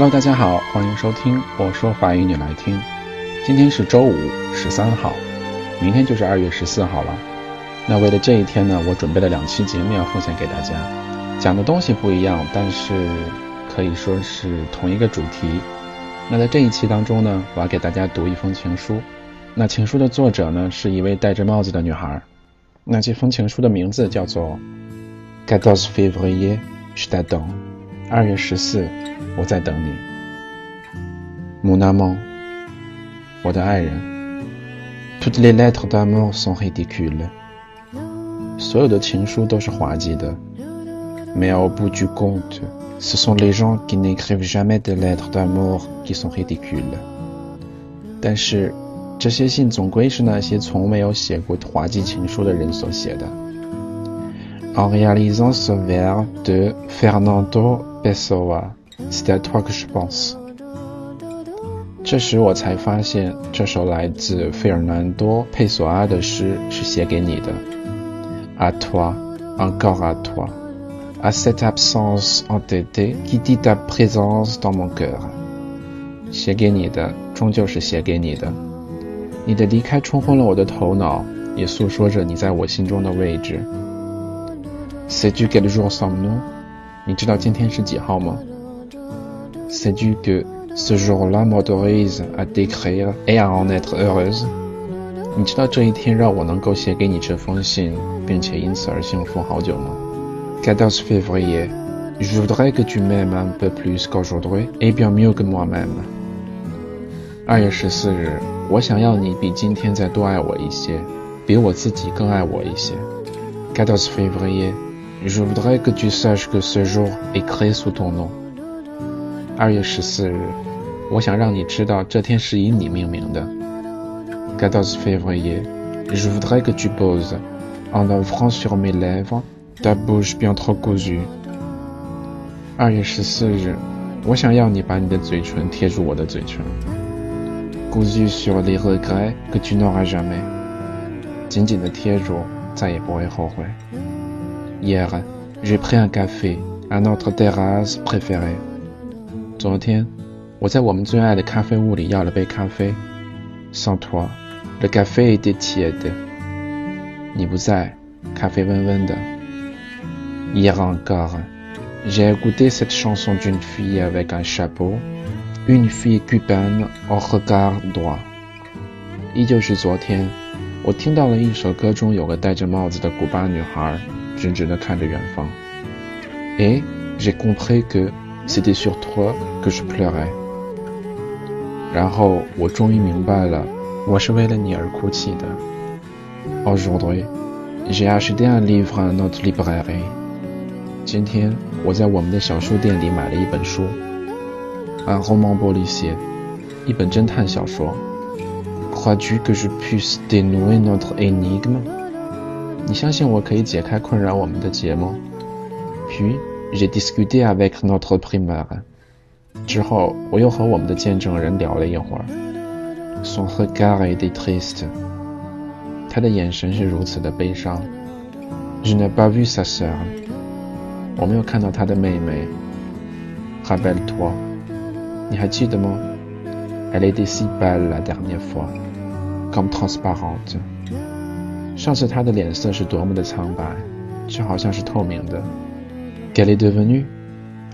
Hello，大家好，欢迎收听我说法语你来听。今天是周五，十三号，明天就是二月十四号了。那为了这一天呢，我准备了两期节目要奉献给大家，讲的东西不一样，但是可以说是同一个主题。那在这一期当中呢，我要给大家读一封情书。那情书的作者呢，是一位戴着帽子的女孩。那这封情书的名字叫做《Quatorze février je t'aime》，二月十四，我在等你。Mon amant，我的爱人。Toutes les lettres d'amour sont ridicules。所有的情书都是滑稽的。Mais au bout du compte, ce sont les gens qui n'écrivent jamais de lettres d'amour qui sont ridicules。但是，这些信总归是那些从没有写过滑稽情书的人所写的。En réalisant ce vers de Fernando Pessoa, c'est à toi que je pense。这时我才发现，这首来自费尔南多·佩索阿的诗是写给你的。À toi, encore à toi, à cette absence entêtée qui dit ta présence dans mon cœur。写给你的，终究是写给你的。你的离开冲昏了我的头脑，也诉说着你在我心中的位置。 Sais-tu quel jour sommes-nous？你知道今天是几号吗？Sais-tu que ce jour-là m'autorise à t'écrire et à en être heureuse？你知道这一天让我能够写给你这封信，并且因此而幸福好久吗？Quatorze février, je voudrais que tu m'aimes un peu plus qu'aujourd'hui et bien mieux que moi-même。二月十四日，我想要你比今天再多爱我一些，比我自己更爱我一些。Quatorze février, je voudrais que tu saches que ce jour est créé sous ton nom。二月十四日，我想让你知道这天是以你命名的。Quatorze février, je voudrais que tu poses, en offrant sur mes lèvres, ta bouche bien trop cousue。二月十四日，我想要你把你的嘴唇贴住我的嘴唇。Cousue sur les regrets que tu n'auras jamais。紧紧的贴住，再也不会后悔。Hier, j'ai pris un café à notre terrasse préférée。昨天，我在我们最爱的咖啡屋里要了杯咖啡。Sans toi, le café était tiède。你不在，咖啡温温的。Hier encore, j'ai écouté cette chanson d'une fille avec un chapeau, une fille cubaine au regard droit。依旧是昨天，我听到了一首歌中有个戴着帽子的古巴女孩， 直直地看着远方。Et j'ai compris que c'était sur toi que je pleurais。然后我终于明白了，我是为了你而哭泣的。Aujourd'hui, j'ai acheté un livre à notre librairie。今天我在我们的小书店里买了一本书，un roman policier，一本侦探小说。Crois-tu que je puisse dénouer notre énigme？你相信我可以解开困扰我们的结吗？Puis j'ai discuté avec notre primeur。之后，我又和我们的见证人聊了一会儿。Son regard était triste。他的眼神是如此的悲伤。Je n'ai pas vu sa sœur。我没有看到他的妹妹。Rappelle-toi。你还记得吗？Elle était si belle la dernière fois, comme transparente。上次他的脸色是多么的苍白，就好像是透明的。Qu'elle est devenu？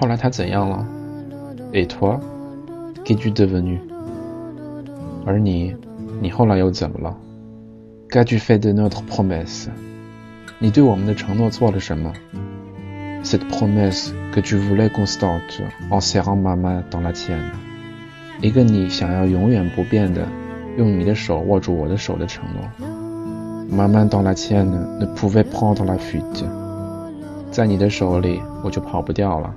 后来他怎样了？Et toi, qu'es-tu devenu？而你，你后来又怎么了？Qu'as-tu fait de notre promesse？你对我们的承诺做了什么？Cette promesse que tu voulais constante en serrant ma main dans la tienne。一个你想要永远不变的，用你的手握住我的手的承诺。Ma main dans la tienne ne pouvait prendre la fuite。在你的手里，我就跑不掉了。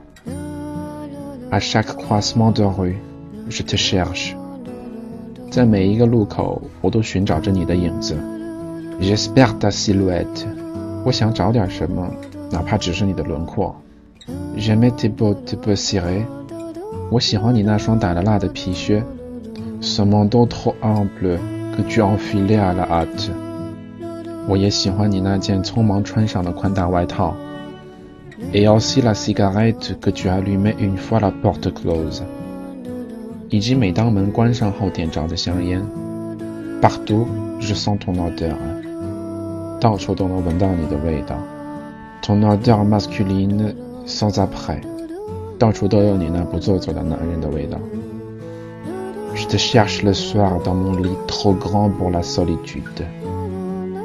À chaque croisement de rue, je te cherche。在每一个路口，我都寻找着你的影子。J'espère ta silhouette。我想找点什么，哪怕只是你的轮廓。J'aime tes bottes peu cirées。我喜欢你那双打了蜡的皮靴。Ce manteau trop ample que tu enfilais à la hâte。我也喜欢你那件匆忙穿上的宽大外套。Et aussi la cigarette que tu allumais une fois la porte close。以及每当门关上后点着的香烟。Partout je sens ton odeur，到处都能闻到你的味道。Ton odeur masculine sans après，到处都有你那不做作的男人的味道。Je te cherche le soir dans mon lit trop grand pour la solitude。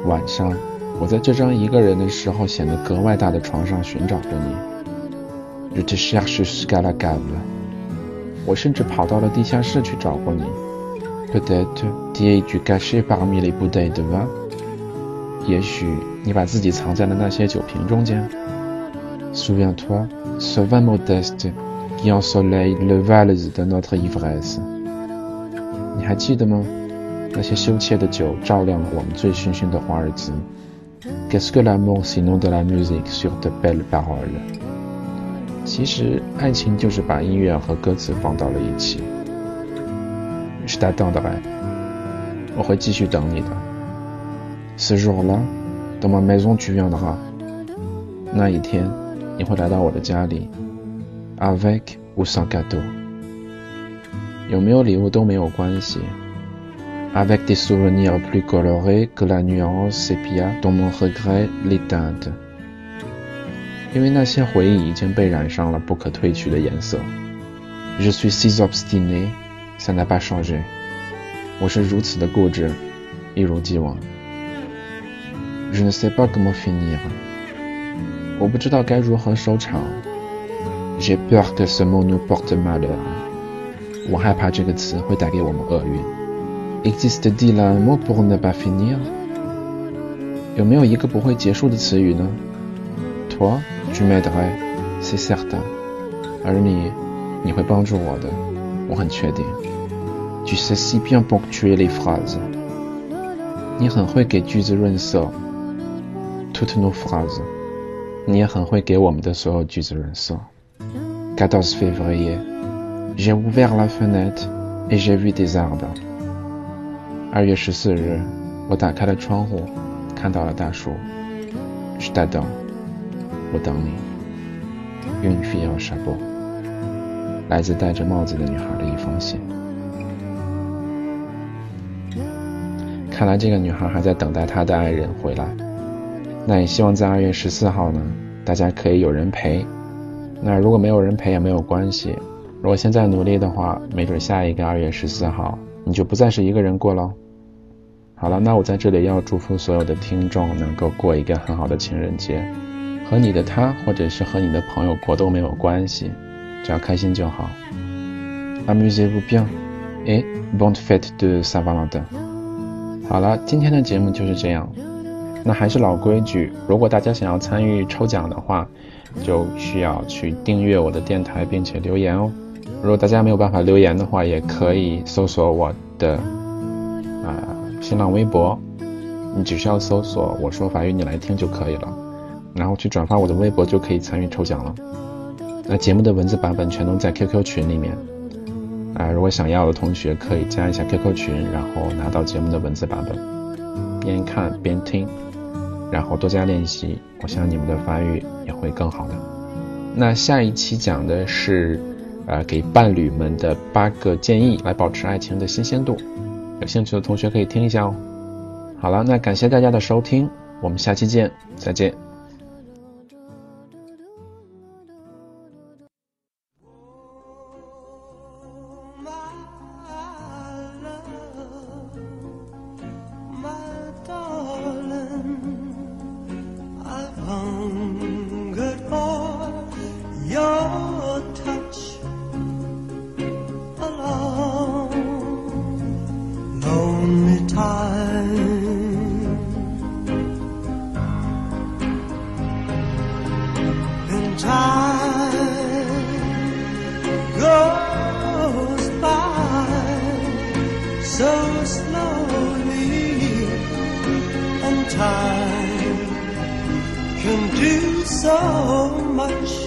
晚上，我在这张一个人的时候显得格外大的床上寻找着你。我甚至跑到了地下室去找过你。Peut-être t'es-tu caché parmi les bouteilles de vin？也许你把自己藏在了那些酒瓶中间。Souviens-toi, ce vin modeste qui ensoleille le valse de notre ivresse。你还记得吗？那些羞怯的酒照亮了我们醉醺醺的华尔兹。Qu'est-ce que l'amour sinon de la musique sur de belles paroles？其实，爱情就是把音乐和歌词放到了一起。Je t'attends, r 我会继续等你的。Ce jour-là, dans ma maison tu viendras。那一天，你会来到我的家里。Avec ou sans cadeau。有没有礼物都没有关系。Avec des souvenirs plus colorés que la nuance sépia dont mon regret les teinte。因为那些回忆已经被染上了不可褪去的颜色。Je suis si obstiné, ça n'a pas changé。我是如此的固执，一如既往。Je ne sais pas comment finir。我不知道该如何收场。J'ai peur que ce mot nous porte malheur。Existe-t-il un mot pour ne pas finir？有没有一个不会结束的词语呢？Toi? Tu m'aiderais, c'est certain. 而你，你会帮助我的，我很确定。Tu sais si bien ponctuer les phrases. 你很会给句子润色。Toutes nos phrases. 你也很会给我们的所有句子润色。14 février. J'ai ouvert la fenêtre et j'ai vu des arbres. 二月十四日，我打开了窗户，看到了大树。Je t'attends. 我等你。Une fille au chapeau，来自戴着帽子的女孩的一封信。看来这个女孩还在等待她的爱人回来。那也希望在二月十四号呢，大家可以有人陪。那如果没有人陪也没有关系，如果现在努力的话，没准下一个二月十四号你就不再是一个人过喽。好了，那我在这里要祝福所有的听众能够过一个很好的情人节。和你的他，或者是和你的朋友过都没有关系，只要开心就好。Amusez-vous bien et bonne fête de Saint Valentin。好了，今天的节目就是这样。那还是老规矩，如果大家想要参与抽奖的话，就需要去订阅我的电台，并且留言哦。如果大家没有办法留言的话，也可以搜索我的啊新浪微博，你只需要搜索“我说法语你来听”就可以了。然后去转发我的微博就可以参与抽奖了。那节目的文字版本全都在 QQ 群里面，啊，如果想要的同学可以加一下 QQ 群，然后拿到节目的文字版本，边看边听，然后多加练习，我想你们的发育也会更好的。那下一期讲的是，呃，给伴侣们的八个建议来保持爱情的新鲜度，有兴趣的同学可以听一下哦。好了，那感谢大家的收听，我们下期见，再见。lonely time. And time goes by so slowly, and time can do so much.